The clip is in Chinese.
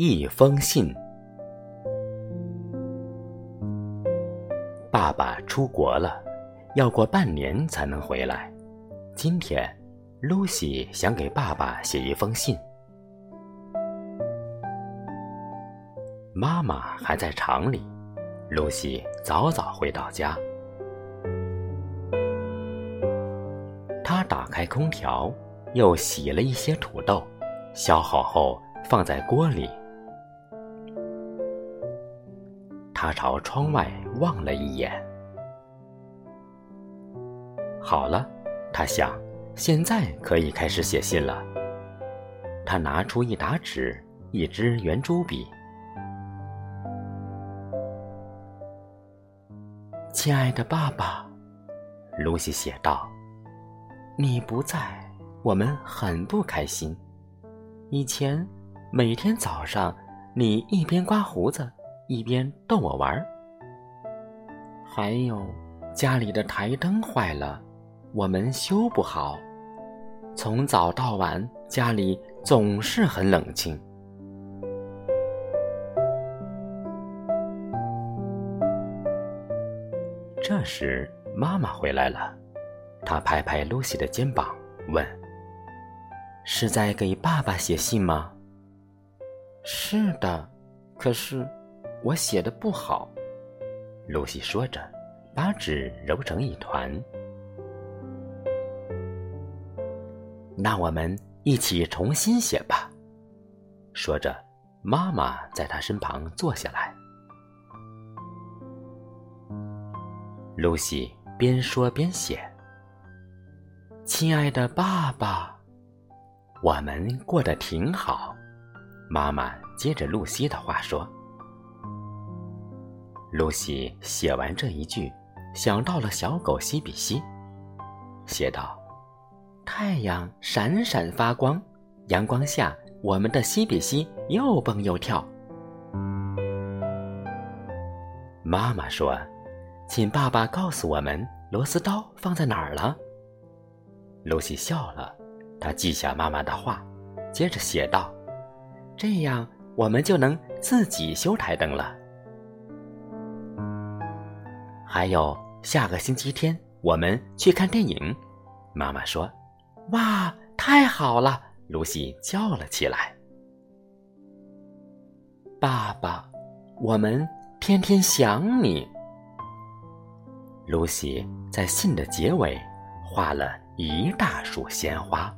一封信。爸爸出国了，要过半年才能回来。今天，露西想给爸爸写一封信。妈妈还在厂里，露西早早回到家。她打开空调，又洗了一些土豆，削好后放在锅里。他朝窗外望了一眼。好了，他想，现在可以开始写信了。他拿出一沓纸，一支圆珠笔。亲爱的爸爸，露西写道：“你不在，我们很不开心。以前，每天早上，你一边刮胡子。”一边逗我玩儿，还有家里的台灯坏了，我们修不好。从早到晚，家里总是很冷清。这时，妈妈回来了，她拍拍露西的肩膀，问：“是在给爸爸写信吗？”“是的，可是……”我写的不好，露西说着，把纸揉成一团。那我们一起重新写吧。说着，妈妈在他身旁坐下来。露西边说边写：“亲爱的爸爸，我们过得挺好。”妈妈接着露西的话说。露西写完这一句，想到了小狗西比西，写道：“太阳闪闪发光，阳光下，我们的西比西又蹦又跳。”妈妈说：“请爸爸告诉我们，螺丝刀放在哪儿了。”露西笑了，她记下妈妈的话，接着写道：“这样，我们就能自己修台灯了。”还有下个星期天，我们去看电影。妈妈说：“哇，太好了！”露西叫了起来。爸爸，我们天天想你。露西在信的结尾画了一大束鲜花。